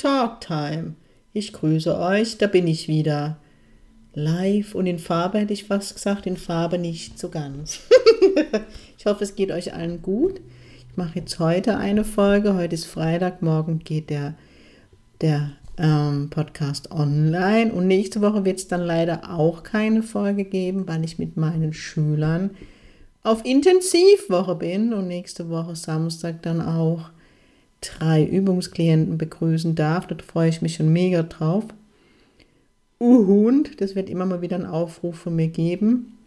Talk Time. Ich grüße euch, da bin ich wieder. Live und in Farbe hätte ich fast gesagt, in Farbe nicht so ganz. ich hoffe, es geht euch allen gut. Ich mache jetzt heute eine Folge. Heute ist Freitag, morgen geht der, der ähm, Podcast online. Und nächste Woche wird es dann leider auch keine Folge geben, weil ich mit meinen Schülern auf Intensivwoche bin und nächste Woche Samstag dann auch drei Übungsklienten begrüßen darf. Da freue ich mich schon mega drauf. Uhund, das wird immer mal wieder einen Aufruf von mir geben,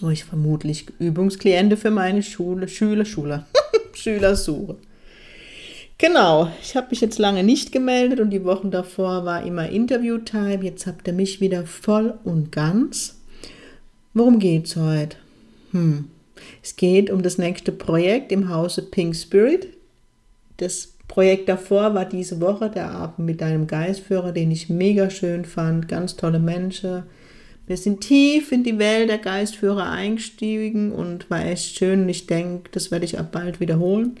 wo ich vermutlich Übungskliente für meine Schule, Schüler, Schüler, Schüler suche. Genau, ich habe mich jetzt lange nicht gemeldet und die Wochen davor war immer Interviewtime. Jetzt habt ihr mich wieder voll und ganz. Worum geht's heute? Hm. Es geht um das nächste Projekt im Hause Pink Spirit. Das Projekt davor war diese Woche der Abend mit einem Geistführer, den ich mega schön fand. Ganz tolle Menschen. Wir sind tief in die Welt der Geistführer eingestiegen und war echt schön. Ich denke, das werde ich ab bald wiederholen.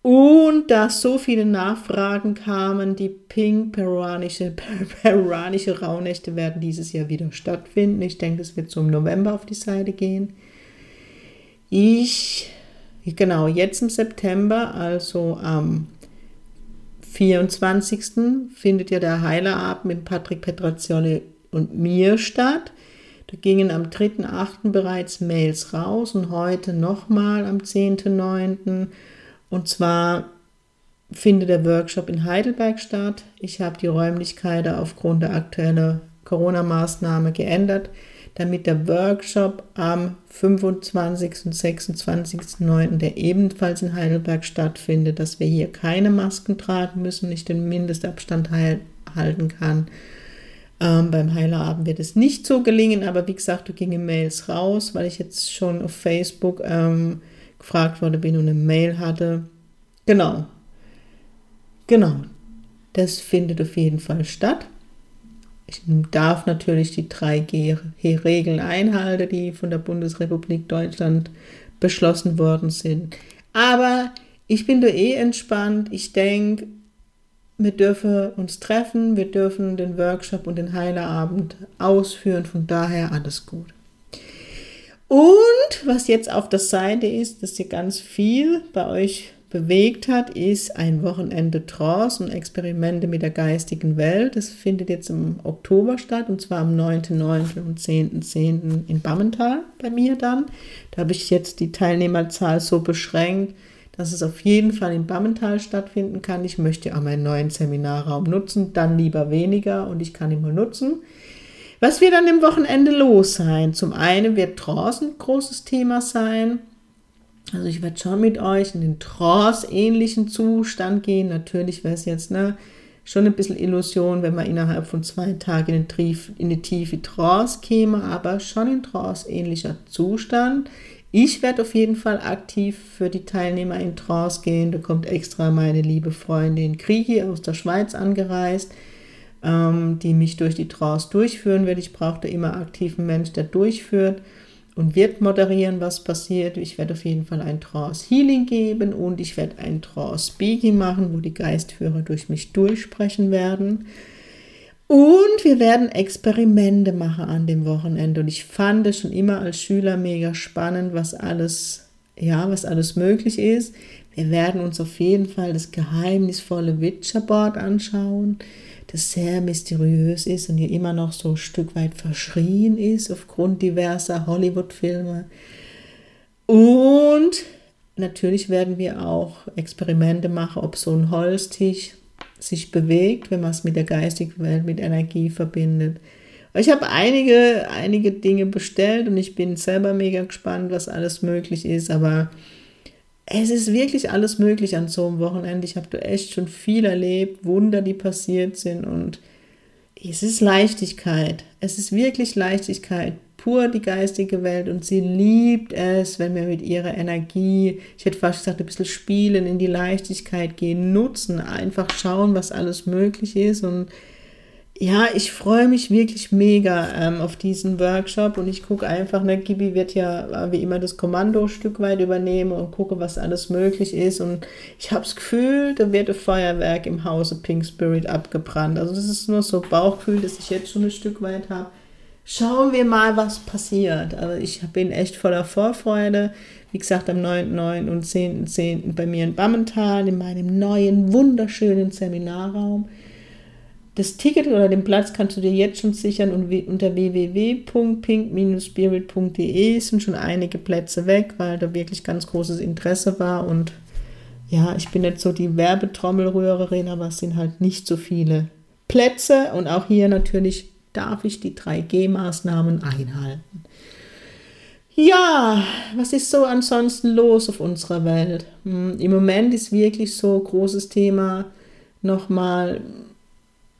Und da so viele Nachfragen kamen, die pink-peruanische peruanische Rauhnächte werden dieses Jahr wieder stattfinden. Ich denke, es wird im November auf die Seite gehen. Ich Genau, jetzt im September, also am 24. findet ja der Heilerabend mit Patrick Petrazione und mir statt. Da gingen am 3.8. bereits Mails raus und heute nochmal am 10.9. Und zwar findet der Workshop in Heidelberg statt. Ich habe die Räumlichkeiten aufgrund der aktuellen Corona-Maßnahme geändert damit der Workshop am 25. und 26.09., der ebenfalls in Heidelberg stattfindet, dass wir hier keine Masken tragen müssen, nicht den Mindestabstand halten kann. Ähm, beim Heilerabend wird es nicht so gelingen, aber wie gesagt, da gingen Mails raus, weil ich jetzt schon auf Facebook ähm, gefragt wurde, bin und eine Mail hatte. Genau. Genau. Das findet auf jeden Fall statt. Darf natürlich die 3G-Regeln einhalten, die von der Bundesrepublik Deutschland beschlossen worden sind. Aber ich bin da eh entspannt. Ich denke, wir dürfen uns treffen, wir dürfen den Workshop und den Heilerabend ausführen. Von daher alles gut. Und was jetzt auf der Seite ist, dass ihr ganz viel bei euch bewegt hat, ist ein Wochenende Trance und Experimente mit der geistigen Welt. Das findet jetzt im Oktober statt und zwar am 9.9. und 10.10. .10. in Bammental bei mir dann. Da habe ich jetzt die Teilnehmerzahl so beschränkt, dass es auf jeden Fall in Bammental stattfinden kann. Ich möchte auch meinen neuen Seminarraum nutzen, dann lieber weniger und ich kann ihn mal nutzen. Was wird dann im Wochenende los sein? Zum einen wird Trance ein großes Thema sein. Also ich werde schon mit euch in den Trance-ähnlichen Zustand gehen. Natürlich wäre es jetzt ne, schon ein bisschen Illusion, wenn man innerhalb von zwei Tagen in, Trief, in eine tiefe Trance käme, aber schon in Trance-ähnlicher Zustand. Ich werde auf jeden Fall aktiv für die Teilnehmer in Trance gehen. Da kommt extra meine liebe Freundin Krigi aus der Schweiz angereist, ähm, die mich durch die Trance durchführen wird. Ich brauche da immer aktiven Mensch, der durchführt und wird moderieren, was passiert. Ich werde auf jeden Fall ein Trance Healing geben und ich werde ein Trance Speaking machen, wo die Geistführer durch mich durchsprechen werden. Und wir werden Experimente machen an dem Wochenende. Und ich fand es schon immer als Schüler mega spannend, was alles, ja, was alles möglich ist. Wir werden uns auf jeden Fall das geheimnisvolle Witcherboard anschauen das sehr mysteriös ist und hier immer noch so ein Stück weit verschrien ist aufgrund diverser Hollywood-Filme. Und natürlich werden wir auch Experimente machen, ob so ein Holztisch sich bewegt, wenn man es mit der geistigen Welt, mit Energie verbindet. Ich habe einige, einige Dinge bestellt und ich bin selber mega gespannt, was alles möglich ist, aber es ist wirklich alles möglich an so einem Wochenende. Ich habe da echt schon viel erlebt, Wunder, die passiert sind und es ist Leichtigkeit. Es ist wirklich Leichtigkeit, pur die geistige Welt und sie liebt es, wenn wir mit ihrer Energie, ich hätte fast gesagt, ein bisschen spielen, in die Leichtigkeit gehen, nutzen, einfach schauen, was alles möglich ist und ja, ich freue mich wirklich mega ähm, auf diesen Workshop und ich gucke einfach, ne, Gibi wird ja äh, wie immer das Kommando ein Stück weit übernehmen und gucke, was alles möglich ist und ich habe das Gefühl, da wird ein Feuerwerk im Hause Pink Spirit abgebrannt. Also das ist nur so Bauchgefühl, das ich jetzt schon ein Stück weit habe. Schauen wir mal, was passiert. Also ich bin echt voller Vorfreude. Wie gesagt, am 9.9. und 10.10. .10. bei mir in Bammental in meinem neuen, wunderschönen Seminarraum. Das Ticket oder den Platz kannst du dir jetzt schon sichern unter www.pink-spirit.de sind schon einige Plätze weg, weil da wirklich ganz großes Interesse war und ja, ich bin nicht so die Werbetrommelrührerin, aber es sind halt nicht so viele Plätze und auch hier natürlich darf ich die 3G-Maßnahmen einhalten. Ja, was ist so ansonsten los auf unserer Welt? Hm, Im Moment ist wirklich so großes Thema nochmal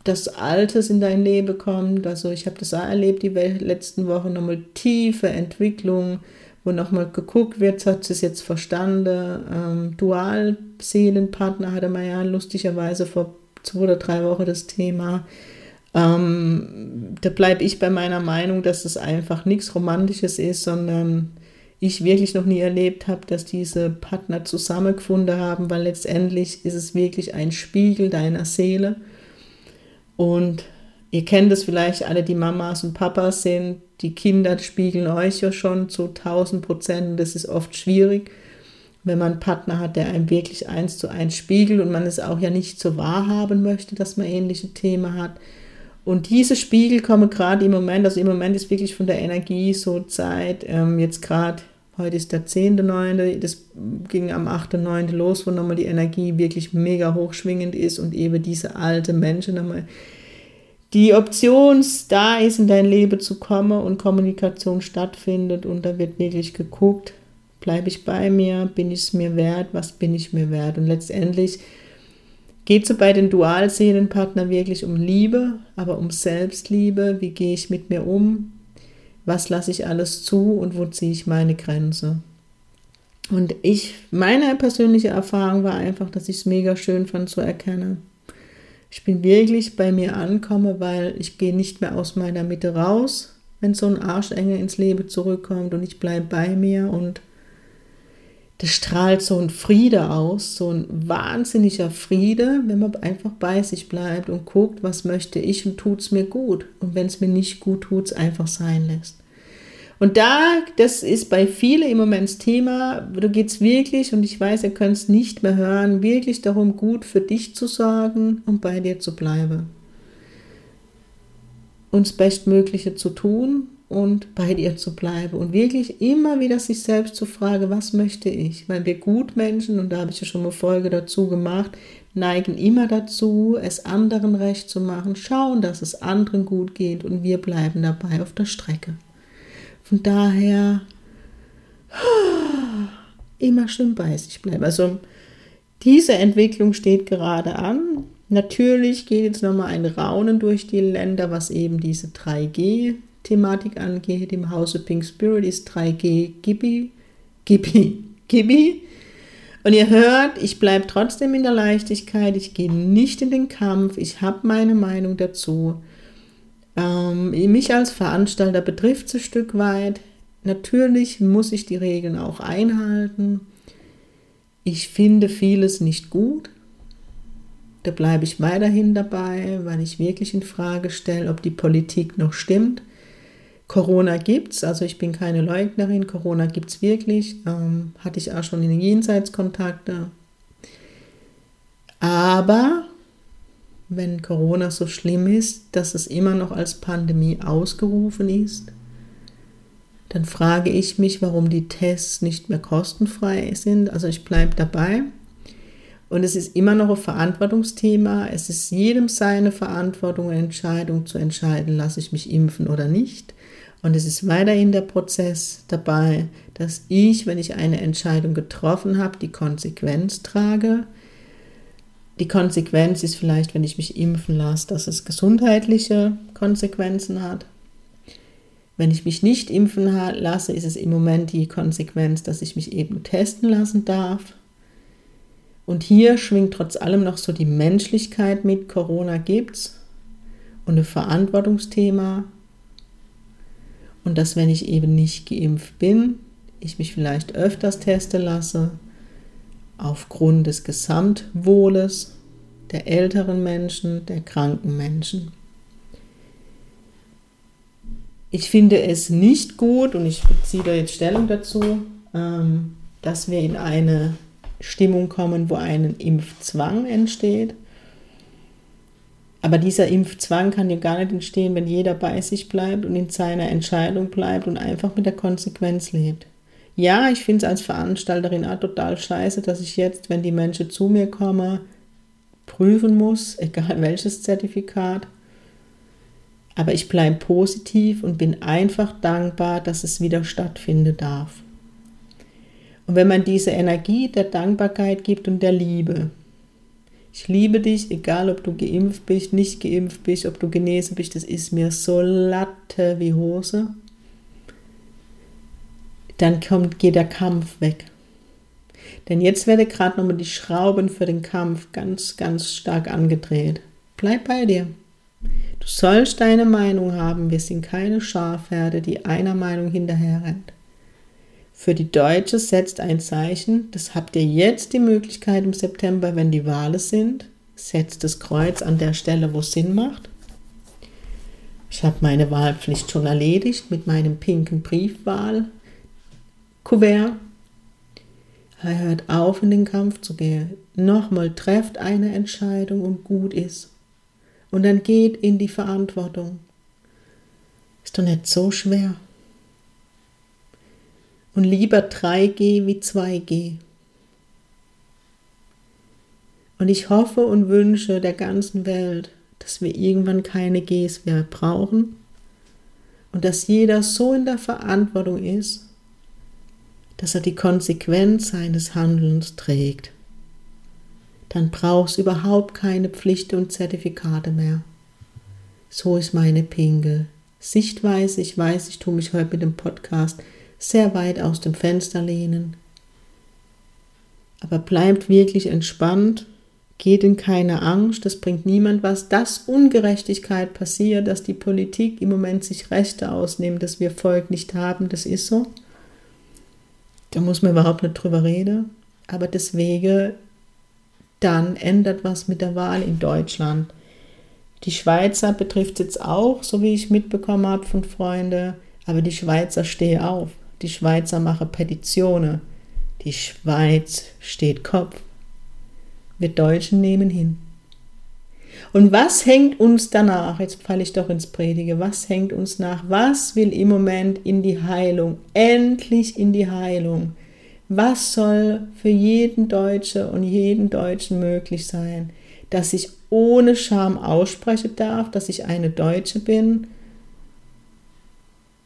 das Altes in dein Leben kommt. Also ich habe das auch erlebt, die letzten Wochen nochmal tiefe Entwicklung, wo nochmal geguckt wird, hat es jetzt verstanden. Ähm, Dual-Seelenpartner hatte man ja lustigerweise vor zwei oder drei Wochen das Thema. Ähm, da bleibe ich bei meiner Meinung, dass es einfach nichts Romantisches ist, sondern ich wirklich noch nie erlebt habe, dass diese Partner zusammengefunden haben, weil letztendlich ist es wirklich ein Spiegel deiner Seele. Und ihr kennt es vielleicht alle, die Mamas und Papas sind, die Kinder spiegeln euch ja schon zu 1000 Prozent. Das ist oft schwierig, wenn man einen Partner hat, der einem wirklich eins zu eins spiegelt und man es auch ja nicht so wahrhaben möchte, dass man ähnliche Themen hat. Und diese Spiegel kommen gerade im Moment, also im Moment ist wirklich von der Energie so Zeit, ähm, jetzt gerade, heute ist der 10.9., das ging am 8.9. los, wo nochmal die Energie wirklich mega hochschwingend ist und eben diese alte Menschen nochmal die Option da ist, in dein Leben zu kommen und Kommunikation stattfindet und da wird wirklich geguckt, bleibe ich bei mir, bin ich es mir wert, was bin ich mir wert und letztendlich geht es bei den Dualseelenpartnern wirklich um Liebe, aber um Selbstliebe, wie gehe ich mit mir um, was lasse ich alles zu und wo ziehe ich meine Grenze. Und ich, meine persönliche Erfahrung war einfach, dass ich es mega schön fand zu erkennen ich bin wirklich bei mir ankomme, weil ich gehe nicht mehr aus meiner Mitte raus, wenn so ein Arschenge ins Leben zurückkommt und ich bleibe bei mir und das strahlt so ein Friede aus, so ein wahnsinniger Friede, wenn man einfach bei sich bleibt und guckt, was möchte ich und tut es mir gut. Und wenn es mir nicht gut tut, es einfach sein lässt. Und da, das ist bei vielen im Moment das Thema, da geht es wirklich, und ich weiß, ihr könnt es nicht mehr hören, wirklich darum, gut für dich zu sorgen und bei dir zu bleiben. Und das Bestmögliche zu tun und bei dir zu bleiben. Und wirklich immer wieder sich selbst zu fragen, was möchte ich? Weil wir Gutmenschen, und da habe ich ja schon eine Folge dazu gemacht, neigen immer dazu, es anderen recht zu machen, schauen, dass es anderen gut geht und wir bleiben dabei auf der Strecke. Von daher immer schön bei sich bleiben. Also diese Entwicklung steht gerade an. Natürlich geht jetzt nochmal ein Raunen durch die Länder, was eben diese 3G-Thematik angeht. Im Hause Pink Spirit ist 3G Gibi, Gibi, Gibi. Und ihr hört, ich bleibe trotzdem in der Leichtigkeit, ich gehe nicht in den Kampf, ich habe meine Meinung dazu. Ähm, mich als Veranstalter betrifft es ein Stück weit. Natürlich muss ich die Regeln auch einhalten. Ich finde vieles nicht gut. Da bleibe ich weiterhin dabei, weil ich wirklich in Frage stelle, ob die Politik noch stimmt. Corona gibt es, also ich bin keine Leugnerin, Corona gibt es wirklich. Ähm, hatte ich auch schon in den Jenseitskontakte. Aber wenn Corona so schlimm ist, dass es immer noch als Pandemie ausgerufen ist, dann frage ich mich, warum die Tests nicht mehr kostenfrei sind. Also ich bleibe dabei. Und es ist immer noch ein Verantwortungsthema. Es ist jedem seine Verantwortung Entscheidung zu entscheiden, lasse ich mich impfen oder nicht. Und es ist weiterhin der Prozess dabei, dass ich, wenn ich eine Entscheidung getroffen habe, die Konsequenz trage. Die Konsequenz ist vielleicht, wenn ich mich impfen lasse, dass es gesundheitliche Konsequenzen hat. Wenn ich mich nicht impfen lasse, ist es im Moment die Konsequenz, dass ich mich eben testen lassen darf. Und hier schwingt trotz allem noch so die Menschlichkeit mit. Corona gibt's und ein Verantwortungsthema. Und dass, wenn ich eben nicht geimpft bin, ich mich vielleicht öfters testen lasse, aufgrund des Gesamtwohles der älteren Menschen, der kranken Menschen. Ich finde es nicht gut, und ich beziehe da jetzt Stellung dazu, ähm, dass wir in eine Stimmung kommen, wo ein Impfzwang entsteht. Aber dieser Impfzwang kann ja gar nicht entstehen, wenn jeder bei sich bleibt und in seiner Entscheidung bleibt und einfach mit der Konsequenz lebt. Ja, ich finde es als Veranstalterin auch total scheiße, dass ich jetzt, wenn die Menschen zu mir kommen, prüfen muss, egal welches Zertifikat. Aber ich bleibe positiv und bin einfach dankbar, dass es wieder stattfinden darf. Und wenn man diese Energie der Dankbarkeit gibt und der Liebe, ich liebe dich, egal ob du geimpft bist, nicht geimpft bist, ob du genesen bist, das ist mir so latte wie Hose, dann kommt, geht der Kampf weg. Denn jetzt werde gerade nochmal die Schrauben für den Kampf ganz, ganz stark angedreht. Bleib bei dir. Du sollst deine Meinung haben. Wir sind keine Schafherde, die einer Meinung hinterher rennt. Für die Deutsche setzt ein Zeichen. Das habt ihr jetzt die Möglichkeit im September, wenn die Wahlen sind. Setzt das Kreuz an der Stelle, wo es Sinn macht. Ich habe meine Wahlpflicht schon erledigt mit meinem pinken Briefwahlkuvert. Er hört auf, in den Kampf zu gehen. Nochmal trefft eine Entscheidung und gut ist. Und dann geht in die Verantwortung. Ist doch nicht so schwer. Und lieber 3G wie 2G. Und ich hoffe und wünsche der ganzen Welt, dass wir irgendwann keine Gs mehr brauchen und dass jeder so in der Verantwortung ist, dass er die Konsequenz seines Handelns trägt dann brauchst du überhaupt keine Pflichten und Zertifikate mehr. So ist meine Pinge. Sichtweise, ich weiß, ich tue mich heute mit dem Podcast sehr weit aus dem Fenster lehnen. Aber bleibt wirklich entspannt, geht in keine Angst, das bringt niemand was. Dass Ungerechtigkeit passiert, dass die Politik im Moment sich Rechte ausnimmt, dass wir Volk nicht haben, das ist so. Da muss man überhaupt nicht drüber reden. Aber deswegen dann ändert was mit der Wahl in Deutschland. Die Schweizer betrifft es jetzt auch, so wie ich mitbekommen habe von Freunden, aber die Schweizer stehen auf. Die Schweizer machen Petitionen. Die Schweiz steht Kopf. Wir Deutschen nehmen hin. Und was hängt uns danach? Jetzt falle ich doch ins Predige. Was hängt uns nach? Was will im Moment in die Heilung? Endlich in die Heilung. Was soll für jeden Deutsche und jeden Deutschen möglich sein? Dass ich ohne Scham aussprechen darf, dass ich eine Deutsche bin,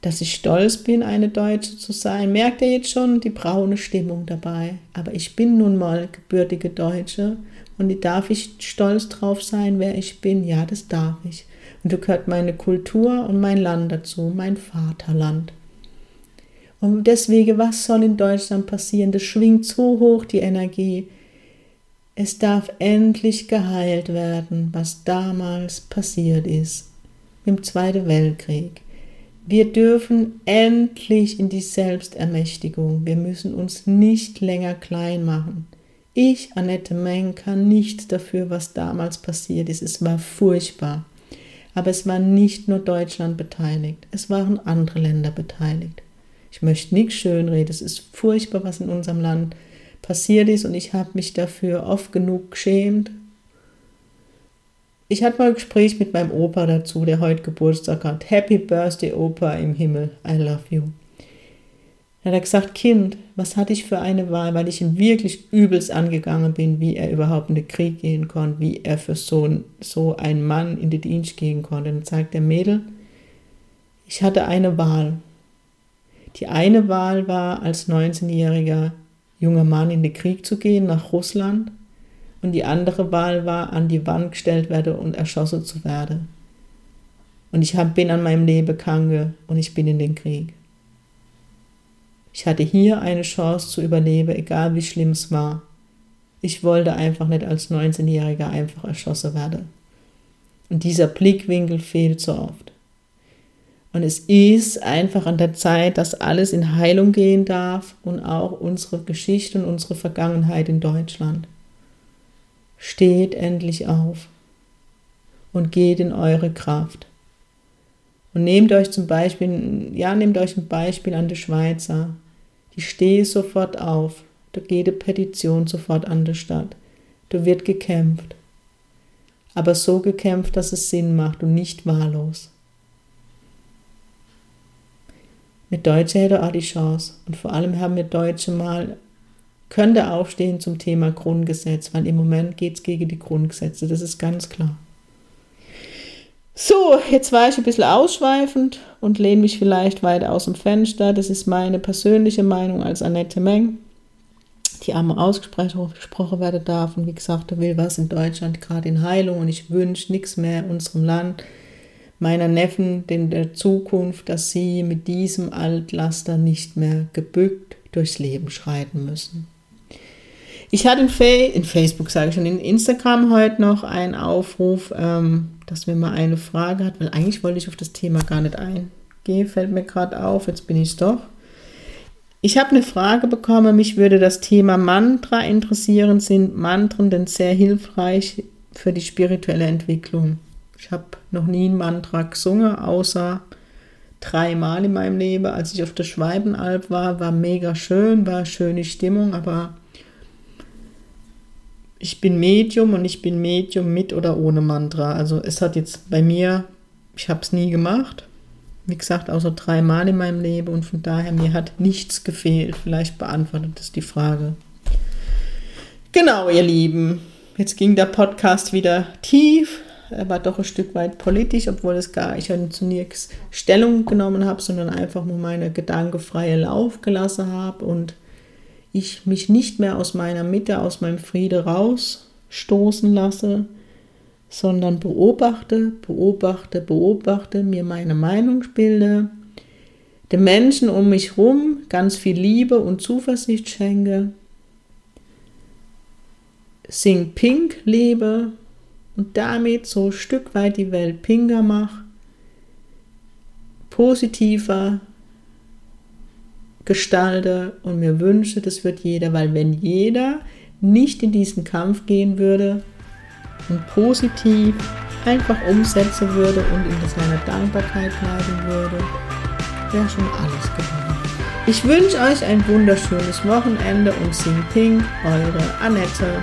dass ich stolz bin, eine Deutsche zu sein. Merkt ihr jetzt schon die braune Stimmung dabei? Aber ich bin nun mal gebürtige Deutsche und darf ich stolz drauf sein, wer ich bin? Ja, das darf ich. Und da gehört meine Kultur und mein Land dazu, mein Vaterland. Und deswegen, was soll in Deutschland passieren? Das schwingt so hoch, die Energie. Es darf endlich geheilt werden, was damals passiert ist im Zweiten Weltkrieg. Wir dürfen endlich in die Selbstermächtigung. Wir müssen uns nicht länger klein machen. Ich, Annette Meng, kann nichts dafür, was damals passiert ist. Es war furchtbar. Aber es war nicht nur Deutschland beteiligt, es waren andere Länder beteiligt. Ich möchte nichts schönreden. Es ist furchtbar, was in unserem Land passiert ist und ich habe mich dafür oft genug geschämt. Ich hatte mal ein Gespräch mit meinem Opa dazu, der heute Geburtstag hat. Happy Birthday, Opa im Himmel. I love you. Er hat gesagt, Kind, was hatte ich für eine Wahl, weil ich ihn wirklich übelst angegangen bin, wie er überhaupt in den Krieg gehen konnte, wie er für so, so einen Mann in den Dienst gehen konnte. Und dann sagt der Mädel, Ich hatte eine Wahl. Die eine Wahl war, als 19-jähriger junger Mann in den Krieg zu gehen, nach Russland. Und die andere Wahl war, an die Wand gestellt werden und erschossen zu werden. Und ich bin an meinem Leben kranke und ich bin in den Krieg. Ich hatte hier eine Chance zu überleben, egal wie schlimm es war. Ich wollte einfach nicht als 19-Jähriger einfach erschossen werden. Und dieser Blickwinkel fehlt so oft. Und es ist einfach an der Zeit, dass alles in Heilung gehen darf und auch unsere Geschichte und unsere Vergangenheit in Deutschland. Steht endlich auf und geht in eure Kraft. Und nehmt euch zum Beispiel, ja, nehmt euch ein Beispiel an die Schweizer. Die stehe sofort auf. Da geht eine Petition sofort an die Stadt. Da wird gekämpft. Aber so gekämpft, dass es Sinn macht und nicht wahllos. Mit Deutsche hätte auch die Chance. Und vor allem haben wir Deutsche mal, könnte aufstehen zum Thema Grundgesetz, weil im Moment geht es gegen die Grundgesetze. Das ist ganz klar. So, jetzt war ich ein bisschen ausschweifend und lehne mich vielleicht weiter aus dem Fenster. Das ist meine persönliche Meinung als Annette Meng, die einmal ausgesprochen werden darf. Und wie gesagt, da will was in Deutschland gerade in Heilung und ich wünsche nichts mehr unserem Land, meiner Neffen in der Zukunft, dass sie mit diesem Altlaster nicht mehr gebückt durchs Leben schreiten müssen. Ich hatte in, Fa in Facebook, sage ich schon, in Instagram heute noch einen Aufruf, ähm, dass mir mal eine Frage hat, weil eigentlich wollte ich auf das Thema gar nicht eingehen, fällt mir gerade auf, jetzt bin ich es doch. Ich habe eine Frage bekommen, mich würde das Thema Mantra interessieren. Sind Mantren denn sehr hilfreich für die spirituelle Entwicklung? Ich habe noch nie ein Mantra gesungen, außer dreimal in meinem Leben. Als ich auf der Schweibenalb war, war mega schön, war schöne Stimmung, aber ich bin Medium und ich bin Medium mit oder ohne Mantra. Also es hat jetzt bei mir, ich habe es nie gemacht. Wie gesagt, außer dreimal in meinem Leben und von daher mir hat nichts gefehlt. Vielleicht beantwortet das die Frage. Genau, ihr Lieben. Jetzt ging der Podcast wieder tief. Er war doch ein Stück weit politisch, obwohl es gar ich zu nichts Stellung genommen habe, sondern einfach nur meine gedankefreie Lauf gelassen habe und ich mich nicht mehr aus meiner Mitte, aus meinem Friede rausstoßen lasse, sondern beobachte, beobachte, beobachte, mir meine Meinung bilde, den Menschen um mich herum ganz viel Liebe und Zuversicht schenke, Sing Pink lebe und damit so ein Stück weit die Welt pinker mache, positiver, gestalte und mir wünsche, das wird jeder, weil wenn jeder nicht in diesen Kampf gehen würde und positiv einfach umsetzen würde und in seiner Dankbarkeit bleiben würde, wäre schon alles gewonnen. Ich wünsche euch ein wunderschönes Wochenende und Sing Ping, eure Annette.